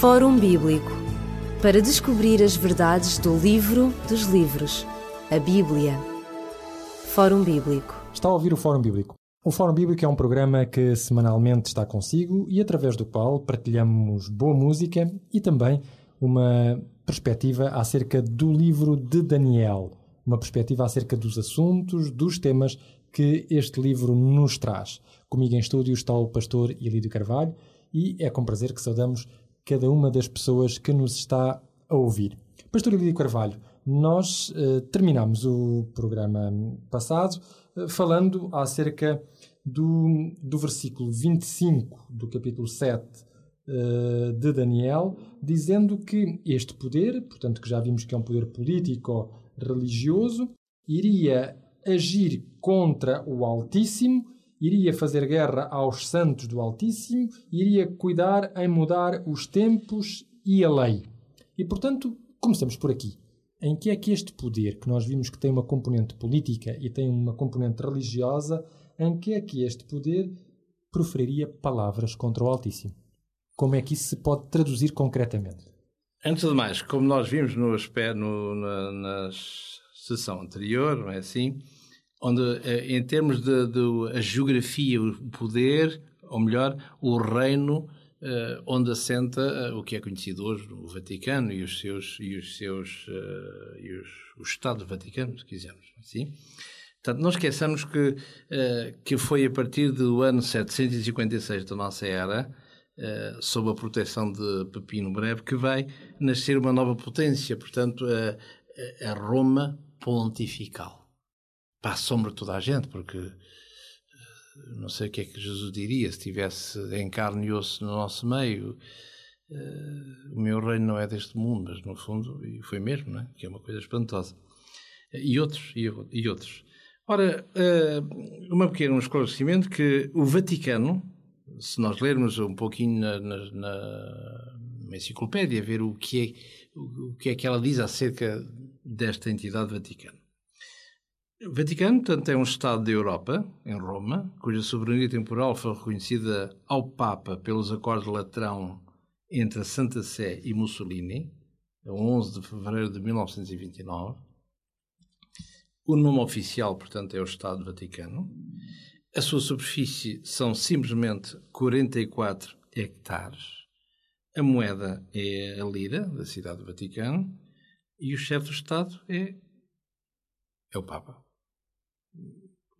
Fórum Bíblico para descobrir as verdades do livro dos livros, a Bíblia. Fórum Bíblico. Está a ouvir o Fórum Bíblico. O Fórum Bíblico é um programa que semanalmente está consigo e através do qual partilhamos boa música e também uma perspectiva acerca do livro de Daniel, uma perspectiva acerca dos assuntos, dos temas que este livro nos traz. Comigo em estúdio está o pastor Ilídio Carvalho e é com prazer que saudamos cada uma das pessoas que nos está a ouvir. Pastor Ilídio Carvalho, nós uh, terminamos o programa passado uh, falando acerca do, do versículo 25 do capítulo 7 uh, eh, de Daniel, dizendo que este poder, portanto que já vimos que é um poder político-religioso, iria agir contra o Altíssimo iria fazer guerra aos santos do Altíssimo, iria cuidar em mudar os tempos e a lei. E, portanto, começamos por aqui. Em que é que este poder, que nós vimos que tem uma componente política e tem uma componente religiosa, em que é que este poder proferiria palavras contra o Altíssimo? Como é que isso se pode traduzir concretamente? Antes de mais, como nós vimos no, no, na, na sessão anterior, não é assim? Onde, eh, em termos de, de a geografia, o poder, ou melhor, o reino uh, onde assenta uh, o que é conhecido hoje, o Vaticano e os seus e os seus uh, e os, o Estado do Vaticano, se quisermos, assim. Portanto, não esqueçamos que que foi a partir do ano 756 da nossa era, sob a proteção de Pepino Breve, que vai nascer uma nova potência, portanto, a, a Roma pontifical para a sombra de toda a gente, porque eh, não sei o que é que Jesus diria se tivesse em carne e osso no nosso meio. Uh, o meu reino não é deste mundo, mas no fundo, e foi mesmo, não é? que é uma coisa espantosa. E outros, e, outros. Ora, uh, uma pequena um esclarecimento que o Vaticano, se nós lermos um pouquinho na, na, na enciclopédia, ver o que, é, o que é que ela diz acerca desta entidade Vaticano. O Vaticano, portanto, é um Estado da Europa, em Roma, cuja soberania temporal foi reconhecida ao Papa pelos Acordos de Latrão entre a Santa Sé e Mussolini, a 11 de fevereiro de 1929. O nome oficial, portanto, é o Estado Vaticano. A sua superfície são simplesmente 44 hectares. A moeda é a lira, da cidade do Vaticano. E o chefe do Estado é, é o Papa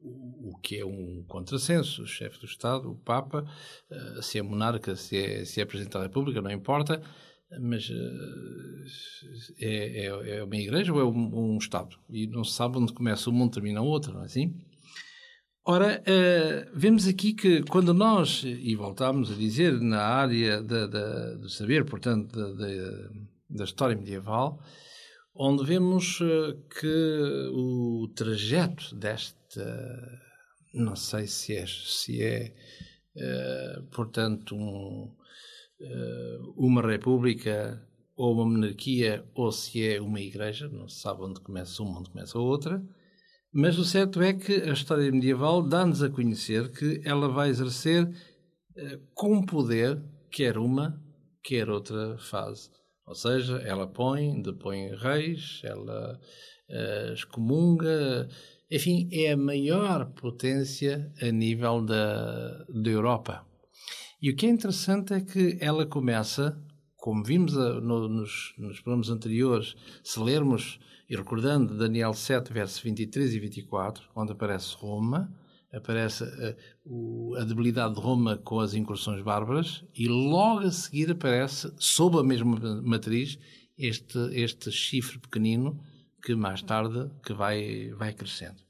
o que é um contrassenso. O chefe do Estado, o Papa, eh, se é monarca, se é, se é Presidente da República, não importa, mas eh, é, é, é uma igreja ou é um, um, Estado? E não se sabe onde começa um mundo termina o outro, não é assim? Ora, uh, vemos aqui que quando nós, e voltamos a dizer, na área do saber, portanto, da, história medieval, onde vemos eh, que o trajeto desta, não sei se é, se é uh, portanto, um, uh, uma república ou uma monarquia ou se é uma igreja, não se sabe onde começa uma, onde começa a outra, mas o certo é que a história medieval dá-nos a conhecer que ela vai exercer uh, com poder quer uma, quer outra fase. Ou seja, ela põe, depõe reis, ela excomunga, enfim, é a maior potência a nível da, da Europa. E o que é interessante é que ela começa, como vimos a, no, nos, nos programas anteriores, se lermos e recordando Daniel 7, versos 23 e 24, onde aparece Roma, aparece a, o, a, debilidade de Roma com as incursões bárbaras e logo a seguir aparece, sob a mesma matriz, este, este chifre pequenino que mais tarde que vai, vai crescendo.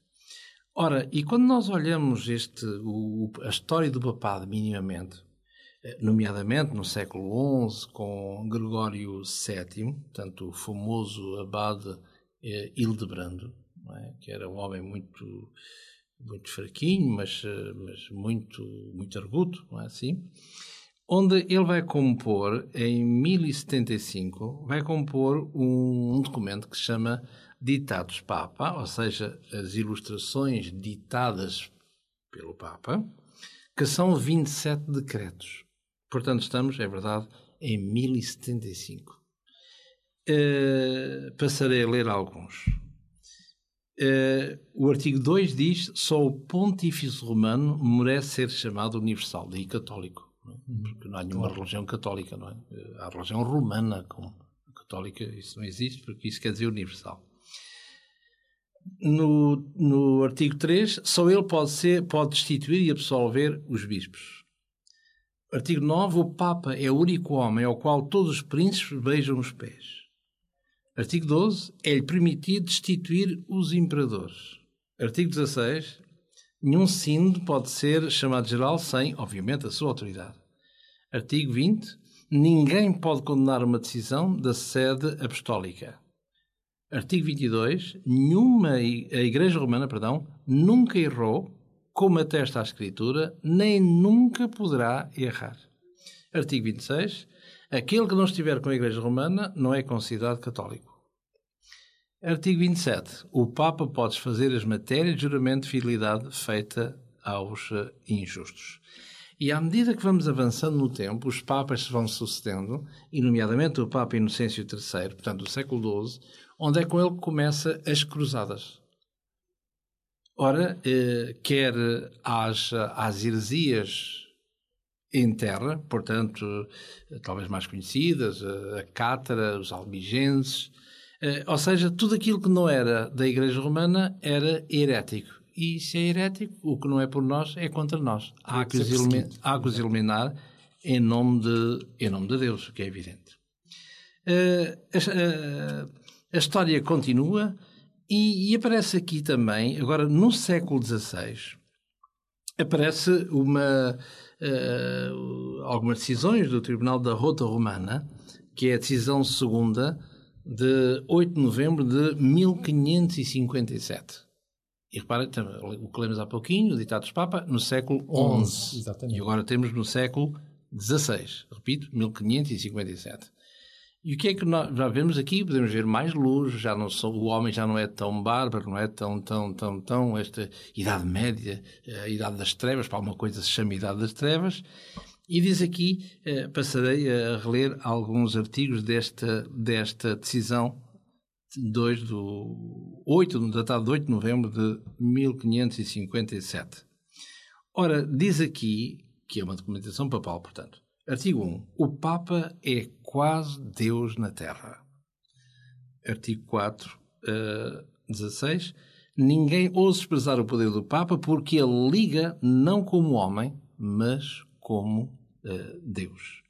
Ora, e quando nós olhamos este, o, a história do papado minimamente, eh, nomeadamente no século XI, com Gregório VII, portanto o famoso abade eh, Hildebrando, é? que era um homem muito muito fraquinho, mas, eh, mas muito, muito arguto, não é assim? Onde ele vai compor, em 1075, vai compor um, um documento que se chama Ditados Papa, ou seja, as ilustrações ditadas pelo Papa, que são 27 decretos. Portanto, estamos, é verdade, em 1075. Uh, passarei a ler alguns. Uh, o artigo 2 diz só o pontífice romano merece ser chamado universal, daí católico. Não é? Uhum. Porque não há nenhuma religião católica, não é? Uh, há religião romana como católica, isso não existe, porque isso quer dizer universal. No, no artigo 3, só ele pode, ser, pode destituir e absolver os bispos. Artigo 9, o Papa é o único homem ao qual todos os príncipes beijam os pés. Artigo 12. É-lhe permitido destituir os imperadores. Artigo 16. Nenhum sínodo pode ser chamado geral sem, obviamente, a sua autoridade. Artigo 20. Ninguém pode condenar uma decisão da sede apostólica. Artigo 22. Nenhuma a Igreja Romana, perdão, nunca errou, como atesta a Escritura, nem nunca poderá errar. Artigo 26. Aquele que não estiver com a Igreja Romana não é considerado católico. Artigo 27. O Papa pode fazer as matérias de juramento de fidelidade feita aos uh, injustos. E à medida que vamos avançando no tempo, os Papas se vão sucedendo, e nomeadamente o Papa Inocêncio III, portanto do século XII, onde é com ele que começa as cruzadas. Ora, eh, quer às, às heresias em terra, portanto, talvez mais conhecidas, a Cátara, os albigenses, eh, ou seja, tudo aquilo que não era da Igreja Romana era herético. E se é herético, o que não é por nós é contra nós. Há que, os, eliminar, há que os eliminar em nome, de, em nome de Deus, o que é evidente. Uh, a, a, história continua e, e, aparece aqui também, agora no século XVI, aparece uma uh, algumas decisões do Tribunal da Rota Romana, que é a decisão segunda de 8 de novembro de 1557. E repara, o que lemos há pouquinho, o ditado dos Papa, no século XI. Exatamente. E agora temos no século XVI. Repito, 1557. E o que é que nós já vemos aqui? Podemos ver mais luz, já não sou, o homem já não é tão bárbaro, não é tão, tão, tão, tão, esta Idade Média, a Idade das Trevas, para alguma coisa se chama Idade das Trevas. E diz aqui, eh, passarei a reler alguns artigos desta, desta decisão 2 do 8, datado de 8 de novembro de 1557. Ora, diz aqui, que é uma documentação papal, portanto, artigo 1, o Papa é quase Deus na Terra. Artigo 4, uh, 16, ninguém ousa expressar o poder do Papa porque ele liga não como homem, mas como uh, Deus.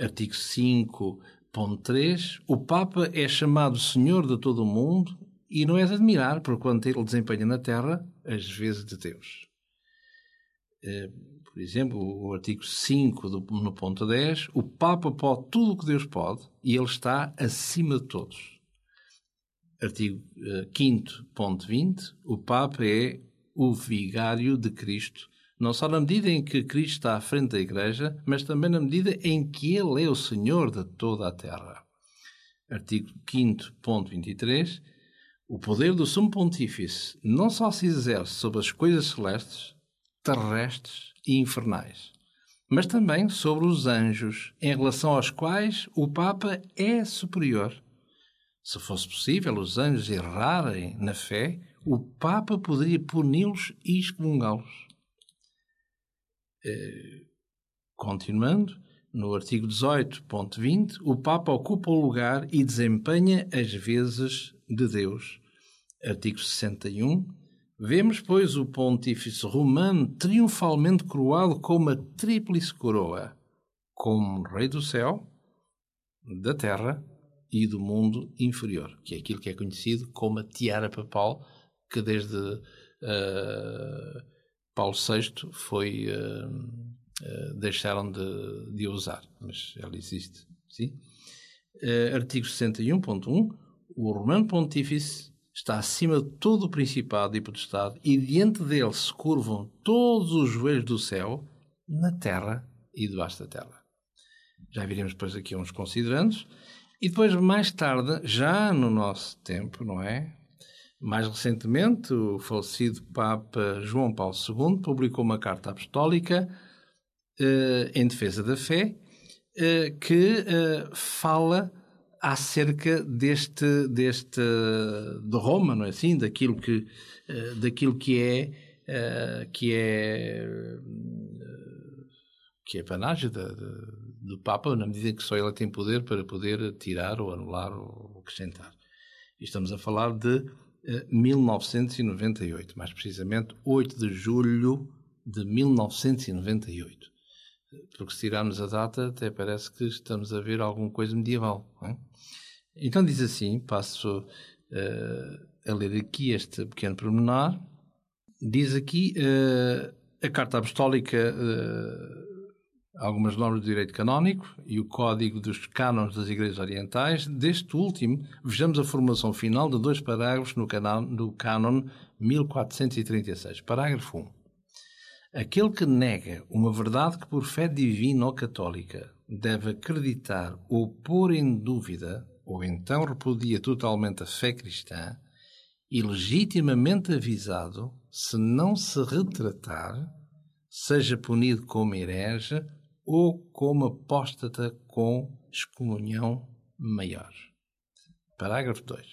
Artigo 5.3 O Papa é chamado Senhor de todo o mundo e não é de admirar por quanto ele desempenha na Terra as vezes de Deus. Uh, por exemplo, o artigo 5 do, no ponto 10, o Papa pode tudo o que Deus pode e ele está acima de todos. Artigo uh, 5.20, o Papa é o vigário de Cristo não só na medida em que Cristo está à frente da Igreja, mas também na medida em que Ele é o Senhor de toda a terra. Artigo 5.23 O poder do Sumo Pontífice não só se exerce sobre as coisas celestes, terrestres e infernais, mas também sobre os anjos, em relação aos quais o Papa é superior. Se fosse possível os anjos errarem na fé, o Papa poderia puni-los e excomungá-los. Eh, continuando, no artigo 18.20, o Papa ocupa o lugar e desempenha as vezes de Deus. Artigo 61. Vemos, pois, o pontífice romano triunfalmente coroado com uma tríplice coroa, como rei do céu, da terra e do mundo inferior, que é aquilo que é conhecido como a tiara papal, que desde uh, Paulo VI foi uh, uh, deixaram de, de usar, mas ela existe, sim. Artigo 61.1 o Romano Pontífice está acima de todo o principado e potestade e diante dele se curvam todos os joelhos do céu, na terra e debaixo da terra. Já viremos depois aqui uns considerandos. E depois, mais tarde, já no nosso tempo, não é? Mais recentemente, o falecido Papa João Paulo II publicou uma carta apostólica eh, em defesa da fé, uh, que uh, fala acerca deste, deste de Roma, não é assim? Daquilo que, daquilo que é, que é, que é panagem do Papa, na medida em que só ele tem poder para poder tirar ou anular ou acrescentar. E estamos a falar de 1998, mais precisamente 8 de julho de 1998. Porque se tirarmos a data, até parece que estamos a ver alguma coisa medieval. É? Então diz assim, passo uh, a ler aqui este pequeno pormenor. Diz aqui uh, a Carta Apostólica uh, algumas normas de direito canónico e o Código dos Cânones das Igrejas Orientais. Deste último, vejamos a formulação final de dois parágrafos no, no Cânon 1436. Parágrafo 1. Aquele que nega uma verdade que por fé divina ou católica deve acreditar ou pôr em dúvida, ou então repudia totalmente a fé cristã, e legitimamente avisado, se não se retratar, seja punido como herege ou como apóstata com excomunhão maior. Parágrafo 2.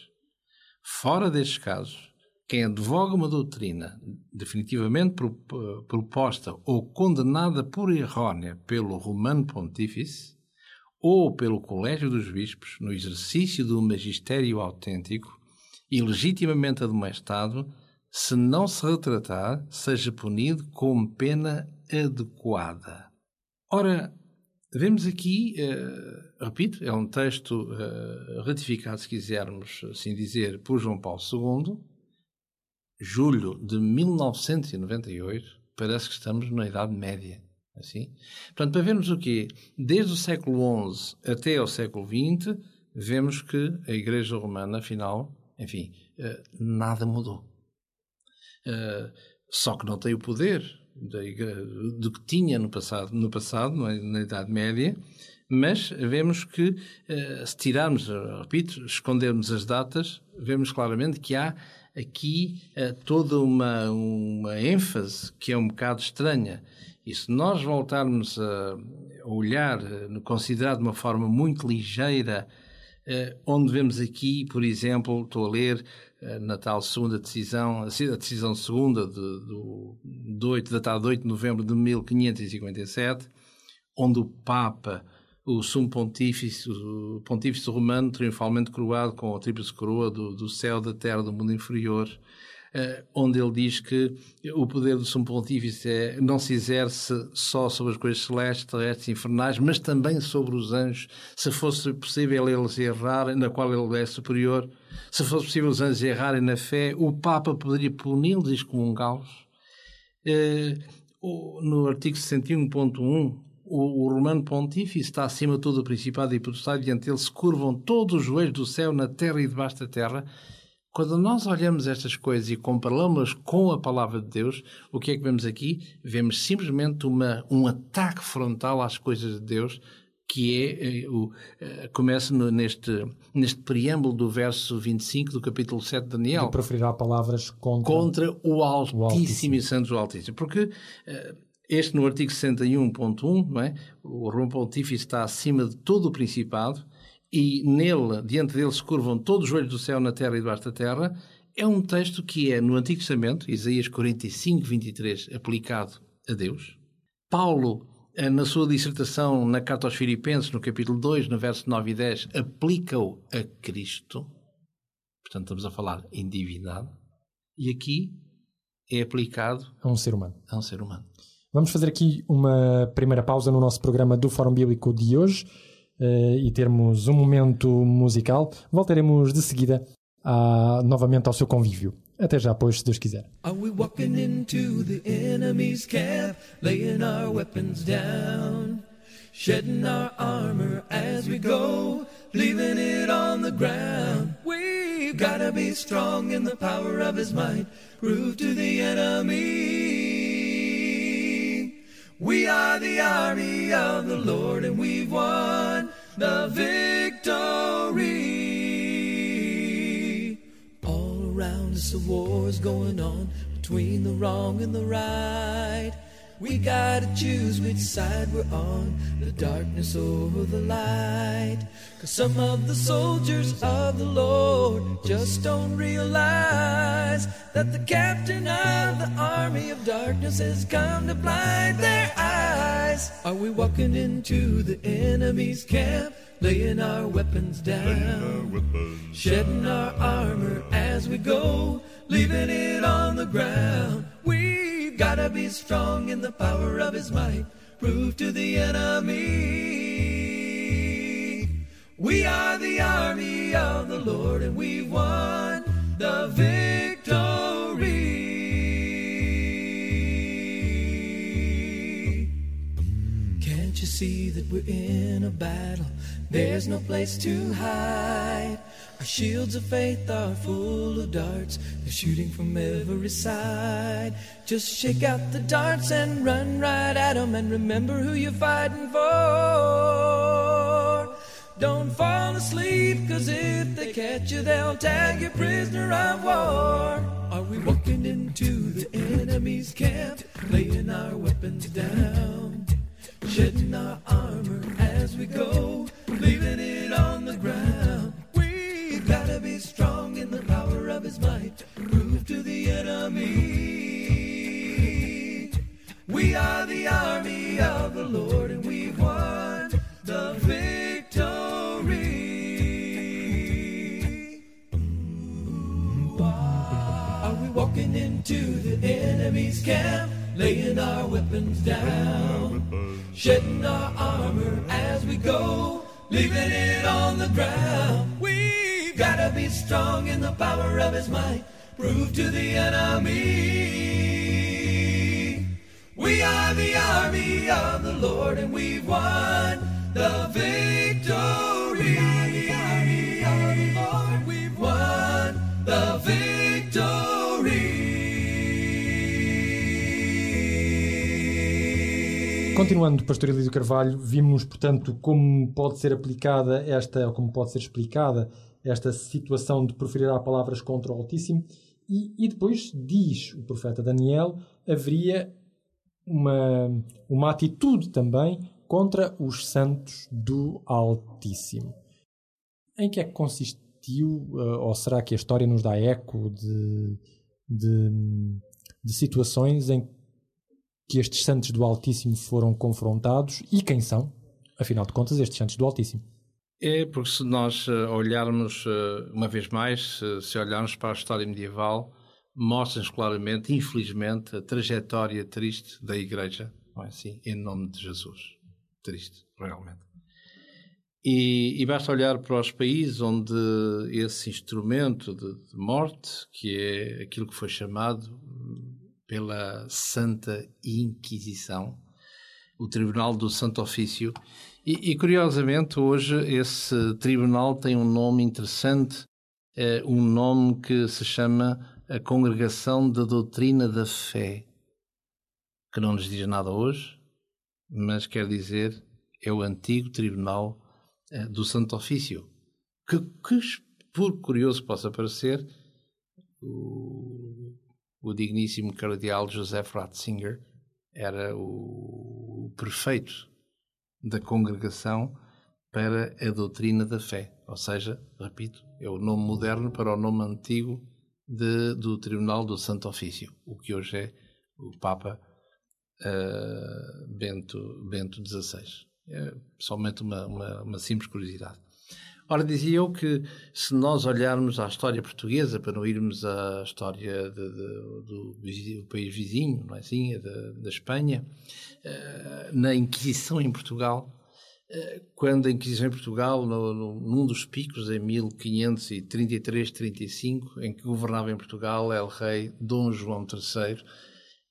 Fora destes casos, quem advoga uma doutrina definitivamente proposta ou condenada por errónea pelo Romano Pontífice ou pelo Colégio dos Bispos no exercício do magistério autêntico e legitimamente admoestado, se não se retratar, seja punido com pena adequada. Ora, vemos aqui, uh, repito, é um texto uh, ratificado, se quisermos assim dizer, por João Paulo II, julho de 1998, parece que estamos na Idade Média. Assim? Portanto, para vermos o quê? Desde o século XI até ao século XX, vemos que a Igreja Romana, afinal, enfim, uh, nada mudou. só que não tem o poder do que tinha no passado, no passado na Idade Média, mas vemos que, eh, se tirarmos, repito, escondermos as datas, vemos claramente que há aqui eh, toda uma, uma ênfase que é um bocado estranha. E se nós voltarmos a olhar, eh, considerar de uma forma muito ligeira, onde vemos aqui, por exemplo, estou a ler eh, na tal segunda decisão, a decisão segunda de, do, de 8, datada de 8 de novembro de 1557, onde o Papa, o sumo pontífice, o pontífice romano, triunfalmente coroado com a tríplice coroa do, do céu, da terra, do mundo inferior, eh, onde ele diz que o poder do Sumo Pontífice é, não se exerce só sobre as coisas celestes, terrestres e infernais, mas também sobre os anjos. Se fosse possível eles errarem, na qual ele é superior, se fosse possível os anjos errarem na fé, o Papa poderia puni-los e excomungá-los. Eh, no artigo 61.1, o, Romano Pontífice está acima de todo o Principado e Potestade, diante dele se curvam todos os joelhos do céu, na terra e debaixo da terra. Quando nós olhamos estas coisas e comparamos com a palavra de Deus, o que é que vemos aqui? Vemos simplesmente uma, um ataque frontal às coisas de Deus, que é, eh, o, eh, começa neste, neste preâmbulo do verso 25 do capítulo 7 de Daniel. De proferirá palavras contra, contra o Altíssimo, o Altíssimo e Santo o Altíssimo. Porque eh, este no artigo 61.1, não é? o Romano Pontífice está acima de todo o Principado, e nele, diante dele, se curvam todos os joelhos do céu, na terra e debaixo da terra, é um texto que é, no Antigo Testamento, Isaías 45, 23, aplicado a Deus. Paulo, eh, na sua dissertação na Carta aos Filipenses, no capítulo 2, no verso 9 e 10, aplica-o a Cristo. Portanto, estamos a falar em divindade. E aqui é aplicado a um ser humano. A um ser humano. Vamos fazer aqui uma primeira pausa no nosso programa do Fórum Bíblico de hoje uh, e termos um momento musical, voltaremos de seguida a, novamente ao seu convívio. Até já, pois, se Deus quiser. Are we walking into the enemy's camp, laying our weapons down, shedding our armor as we go, leaving it on the ground? Gotta be strong in the power of His might, prove to the enemy. We are the army of the Lord and we've won the victory. All around us a war's going on between the wrong and the right. We gotta choose which side we're on, the darkness or the light. Cause some of the soldiers of the Lord just don't realize that the captain of the army of darkness has come to blind their eyes. Are we walking into the enemy's camp? laying our weapons down, our weapons shedding our armor as we go, leaving it on the ground. We've gotta be strong in the power of His might, prove to the enemy. We are the army of the Lord, and we've won the victory. Can't you see that we're in a battle? There's no place to hide. Our shields of faith are full of darts. They're shooting from every side. Just shake out the darts and run right at 'em and remember who you're fighting for. Don't fall asleep, cause if they catch you, they'll tag you prisoner of war. Are we walking into the enemy's camp, laying our weapons down, shedding our armor as we go? Leaving it on the ground. We've gotta be strong in the power of his might, prove to the enemy. We are the army of the Lord and we've won the victory. Are we walking into the enemy's camp, laying our weapons down, shedding our armor as we go? Leaving it on the ground. We've gotta be strong in the power of his might, prove to the enemy. We are the army of the Lord and we've won the victory. Continuando, Pastor Elísio Carvalho, vimos, portanto, como pode ser aplicada esta, como pode ser explicada esta situação de proferir palavras contra o Altíssimo, e, e, depois diz o profeta Daniel, haveria uma, uma atitude também contra os santos do Altíssimo. Em que é que consistiu, eh, ou será que a história nos dá eco de, de, de situações em que estes santos do Altíssimo foram confrontados e quem são, afinal de contas, estes santos do Altíssimo. É porque se nós uh, olharmos, uh, uma vez mais, se olharmos para a história medieval, mostra-nos claramente, infelizmente, a trajetória triste da Igreja, não é assim? Em nome de Jesus. Triste, realmente. E, e basta olhar para os países onde esse instrumento de, de morte, que é aquilo que foi chamado pela Santa Inquisição, o Tribunal do Santo Ofício. E, e curiosamente, hoje esse tribunal tem um nome interessante, é um nome que se chama a Congregação da Doutrina da Fé, que não nos diz nada hoje, mas quer dizer é o antigo Tribunal é, do Santo Ofício, que, que por curioso possa parecer, o o digníssimo cardeal Joseph Ratzinger era o prefeito da congregação para a doutrina da fé. Ou seja, repito, é o nome moderno para o nome antigo de, do Tribunal do Santo Ofício, o que hoje é o Papa uh, Bento, Bento XVI. É somente uma, uma, uma simples curiosidade. Ora, dizia eu que se nós olharmos à história portuguesa, para não irmos à história de, de, do, país vizinho, não é assim, da, da Espanha, uh, na Inquisição em Portugal, uh, quando a Inquisição em Portugal, no, no, num dos picos, em 1533-35, em que governava em Portugal el rei Dom João III,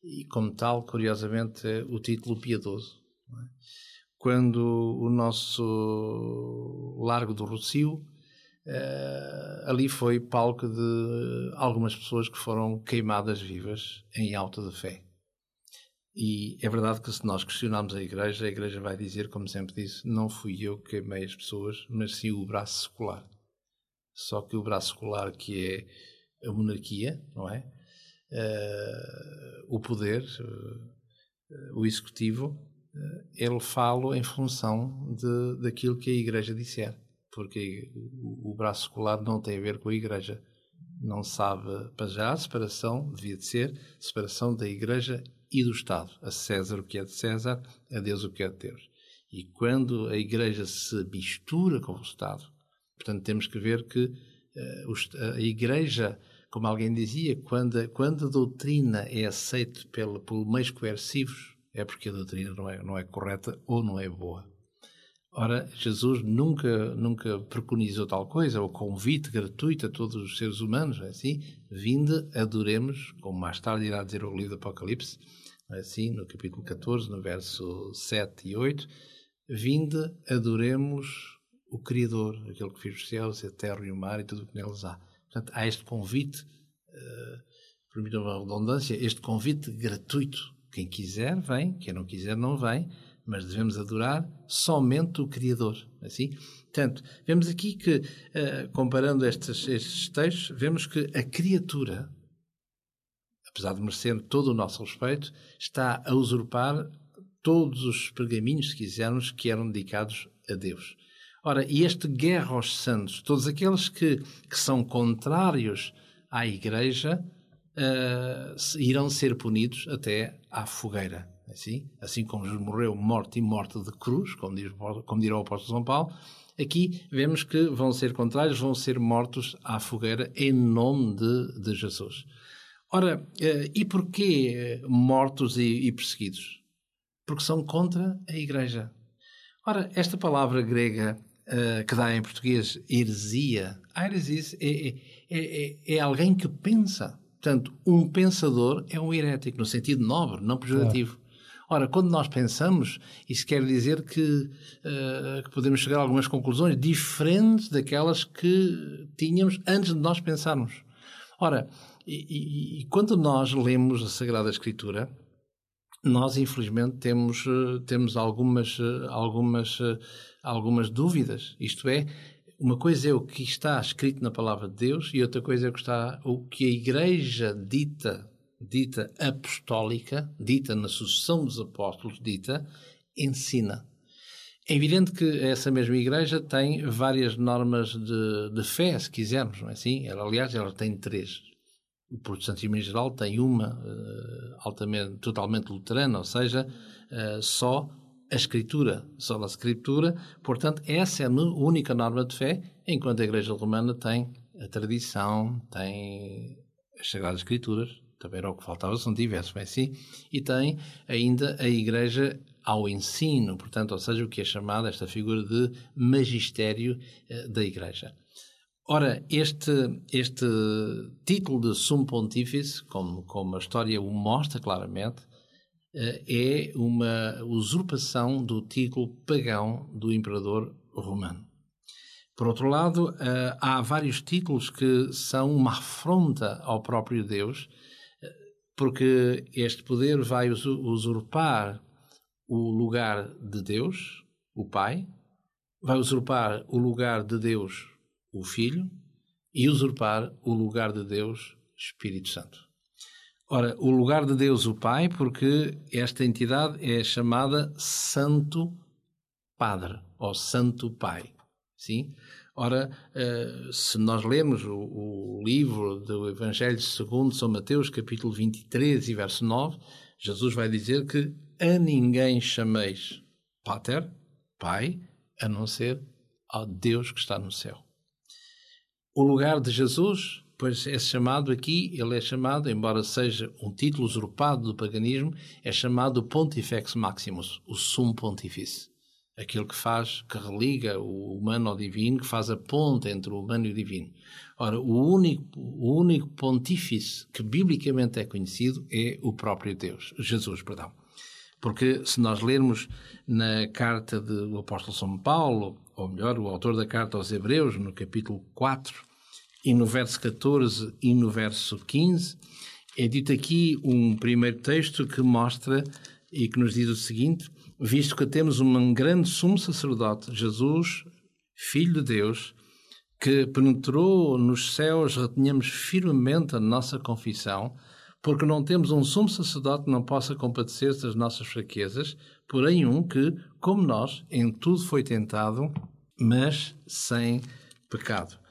e como tal, curiosamente, o título piedoso. Quando o nosso Largo do Rocio, uh, ali foi palco de algumas pessoas que foram queimadas vivas em alta de fé. E é verdade que se nós questionarmos a Igreja, a Igreja vai dizer, como sempre disse, não fui eu que queimei as pessoas, mas sim o braço secular. Só que o braço secular que é a monarquia, não é? Uh, o poder, uh, o executivo, ele fala em função de, daquilo que a Igreja disser, porque o, o braço secular não tem a ver com a Igreja. Não sabe, para já, a separação devia de ser separação da Igreja e do Estado. A César o que é de César, a Deus o que é de Deus. E quando a Igreja se mistura com o Estado, portanto, temos que ver que uh, a Igreja, como alguém dizia, quando, quando a doutrina é aceita pelo, por meios coercivos, é porque a doutrina não é, não é correta ou não é boa. Ora, Jesus nunca, nunca preconizou tal coisa, o convite gratuito a todos os seres humanos, é assim, vinde, adoremos, como mais tarde irá dizer o livro do Apocalipse, é assim, no capítulo 14, no verso 7 e 8, vinde, adoremos o Criador, aquele que fez os céus, a terra e o mar e tudo o que neles há. Portanto, há este convite, uh, permitam uma redundância, este convite gratuito quem quiser, vem. Quem não quiser, não vem. Mas devemos adorar somente o Criador. Assim? Portanto, vemos aqui que, uh, comparando estes, estes textos, vemos que a criatura, apesar de merecer todo o nosso respeito, está a usurpar todos os pergaminhos, se quisermos, que eram dedicados a Deus. Ora, e este guerra aos santos, todos aqueles que, que são contrários à Igreja, uh, irão ser punidos até à fogueira. Assim, assim como Jesus morreu morte e morte de cruz, como, diz, como dirá o apóstolo São Paulo, aqui vemos que vão ser contrários, vão ser mortos à fogueira em nome de, de Jesus. Ora, uh, e porquê mortos e, e perseguidos? Porque são contra a Igreja. Ora, esta palavra grega uh, que dá em português heresia, heresia é, é, é, é, alguém que pensa. Portanto, um pensador é um herético, no sentido nobre, não pejorativo. Ora, quando nós pensamos, isso quer dizer que, uh, que, podemos chegar a algumas conclusões diferentes daquelas que tínhamos antes de nós pensarmos. Ora, e, e, e quando nós lemos a Sagrada Escritura, nós infelizmente temos, eh, temos algumas, eh, algumas, algumas dúvidas. Isto é, uma coisa é o que está escrito na palavra de Deus e outra coisa é o que está o que a igreja dita dita apostólica dita na sucessão dos apóstolos dita ensina. É evidente que essa mesma igreja tem várias normas de, de fé se quisermos não é assim? Ela aliás ela tem três. O protestantismo em geral tem uma uh, altamente totalmente luterana ou seja uh, só a Escritura, só a Escritura, portanto, essa é a única norma de fé, enquanto a Igreja Romana tem a tradição, tem as Sagradas Escrituras, também era o que faltava, são diversos, bem assim, e tem ainda a Igreja ao ensino, portanto, ou seja, o que é chamado esta figura de magistério eh, da Igreja. Ora, este, este título de Sumo Pontífice, como, como a história o mostra claramente, é uma usurpação do título pagão do imperador romano. Por outro lado, eh, há vários títulos que são uma afronta ao próprio Deus, eh, porque este poder vai usurpar o lugar de Deus, o Pai, vai usurpar o lugar de Deus, o Filho, e usurpar o lugar de Deus, Espírito Santo. Ora, o lugar de Deus, o Pai, porque esta entidade é chamada Santo Padre ou Santo Pai. Sim? Ora, eh, se nós lemos o, livro do Evangelho segundo São Mateus, capítulo 23 e verso 9, Jesus vai dizer que a ninguém chameis Pater, Pai, a não ser ao Deus que está no céu. O lugar de Jesus pois é chamado aqui, ele é chamado, embora seja um título usurpado do paganismo, é chamado Pontifex Maximus, o sumo pontífice. Aquele que faz, que religa o humano ao divino, que faz a ponte entre o humano e o divino. Ora, o único, o único pontífice que biblicamente é conhecido é o próprio Deus, Jesus, perdão. Porque se nós lermos na carta do apóstolo São Paulo, ou melhor, o autor da carta aos Hebreus, no capítulo 4, e no verso 14 e no verso 15, é dito aqui um primeiro texto que mostra e que nos diz o seguinte: visto que temos um grande sumo sacerdote, Jesus, Filho de Deus, que penetrou nos céus, retenhamos firmemente a nossa confissão, porque não temos um sumo sacerdote que não possa compadecer-se das nossas fraquezas, porém um que, como nós, em tudo foi tentado, mas sem pecado.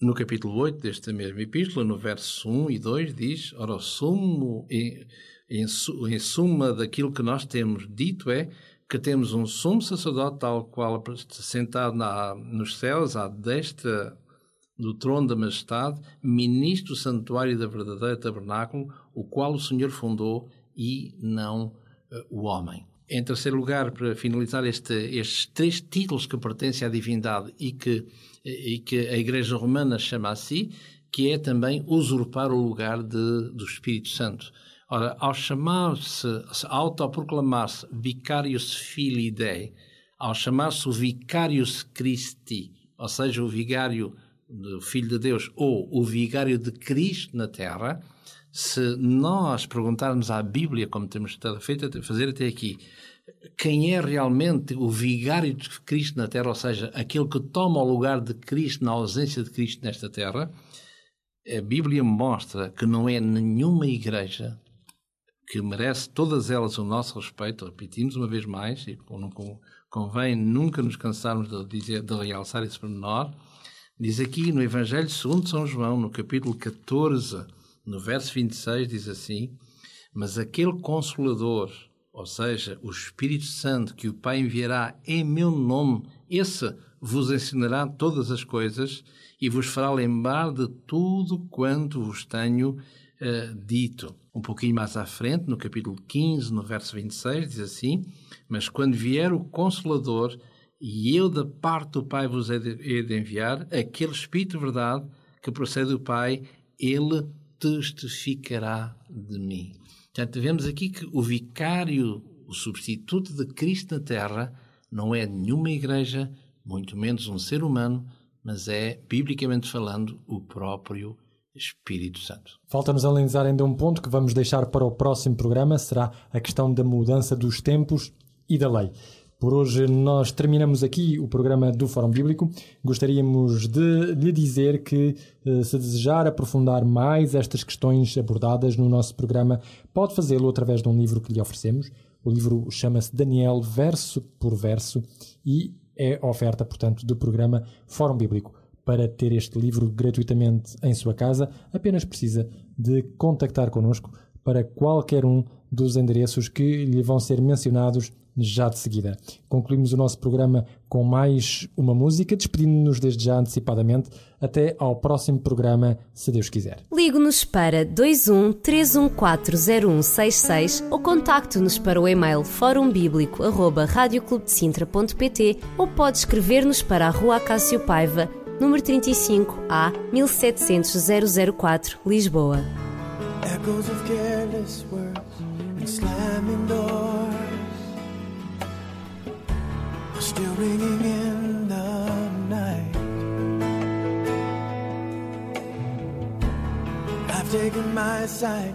No capítulo 8 desta mesma epístola, no verso 1 e 2, diz: Ora, o sumo, em, em, em suma daquilo que nós temos dito é que temos um sumo sacerdote tal qual sentado na, nos céus à destra do trono da majestade, ministro do santuário da verdadeira tabernáculo, o qual o Senhor fundou e não uh, o homem. Em terceiro lugar, para finalizar este, estes três títulos que pertencem à divindade e que, e que a Igreja Romana chama a si, que é também usurpar o lugar de, do Espírito Santo. Ora, ao chamar-se, autoproclamar-se Vicarius Filii Dei, ao chamar-se o Vicarius Christi, ou seja, o vigário do Filho de Deus ou o vigário de Cristo na Terra, se nós perguntarmos à Bíblia, como temos estado a fazer até aqui, quem é realmente o vigário de Cristo na Terra, ou seja, aquele que toma o lugar de Cristo na ausência de Cristo nesta Terra, a Bíblia mostra que não é nenhuma igreja que merece todas elas o nosso respeito, repetimos uma vez mais, e convém nunca nos cansarmos de, dizer, de realçar esse pormenor, Diz aqui no Evangelho segundo São João, no capítulo 14, no verso 26, diz assim: Mas aquele Consolador, ou seja, o Espírito Santo que o Pai enviará em meu nome, esse vos ensinará todas as coisas e vos fará lembrar de tudo quanto vos tenho uh, dito. Um pouquinho mais à frente, no capítulo 15, no verso 26, diz assim: Mas quando vier o Consolador, e eu, da parte do Pai, vos hei de enviar aquele Espírito de verdade que procede do Pai, ele testificará de mim. Portanto, vemos aqui que o vicário, o substituto de Cristo na Terra, não é nenhuma igreja, muito menos um ser humano, mas é, biblicamente falando, o próprio Espírito Santo. Falta-nos analisar ainda um ponto que vamos deixar para o próximo programa, será a questão da mudança dos tempos e da lei. Por hoje nós terminamos aqui o programa do Fórum Bíblico. Gostaríamos de lhe dizer que, eh, se desejar aprofundar mais estas questões abordadas no nosso programa, pode fazê-lo através de um livro que lhe oferecemos. O livro chama-se Daniel Verso por Verso e é oferta, portanto, do programa Fórum Bíblico. Para ter este livro gratuitamente em sua casa, apenas precisa de contactar connosco para qualquer um dos endereços que lhe vão ser mencionados já de seguida. Concluímos o nosso programa com mais uma música, despedindo-nos desde já antecipadamente. Até ao próximo programa, se Deus quiser. Ligue-nos para 21 3140166 ou contacte-nos para o e-mail forumbíblico.radioclubdecintra.pt ou pode escrever-nos para a Rua Cássio Paiva, número 35 A 1700 004, Lisboa. Echoes of careless words slamming doors still ringing in the night. I've taken my side,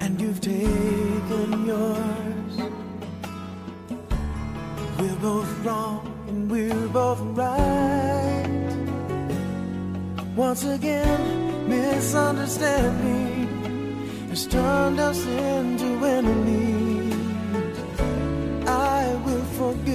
and you've taken yours. We're both wrong, and we're both right. Once again, misunderstanding has turned us into enemies. I will forgive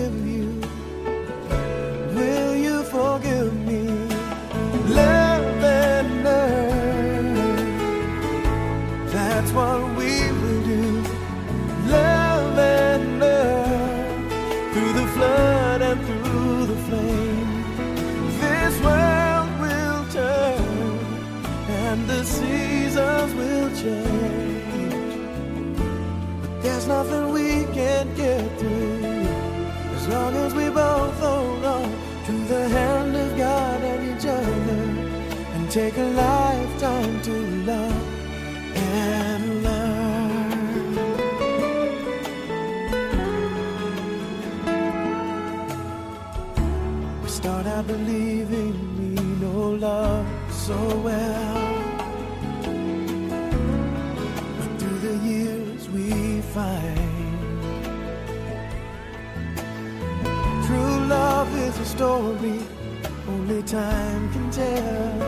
only time can tell.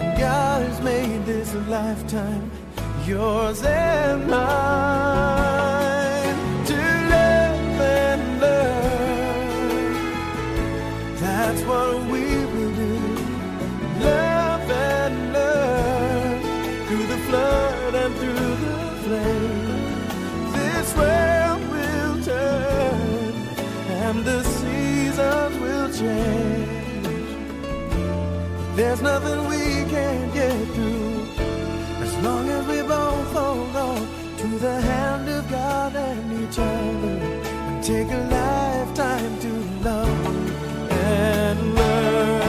And has made this a lifetime yours and mine change. There's nothing we can't get through as long as we both hold on to the hand of God and each other and take a lifetime to love and learn.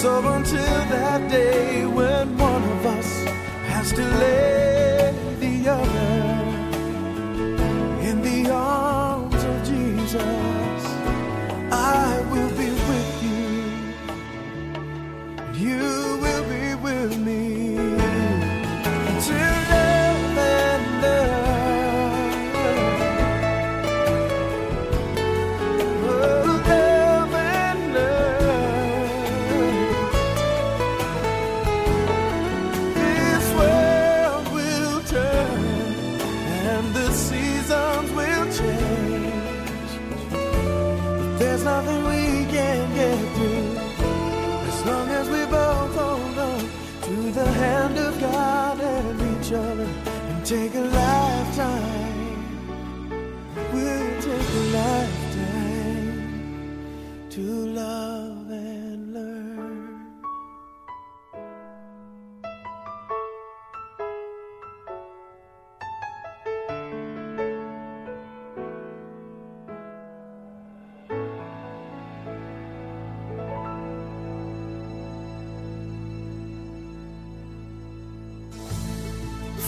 So until that day when one of us has to lay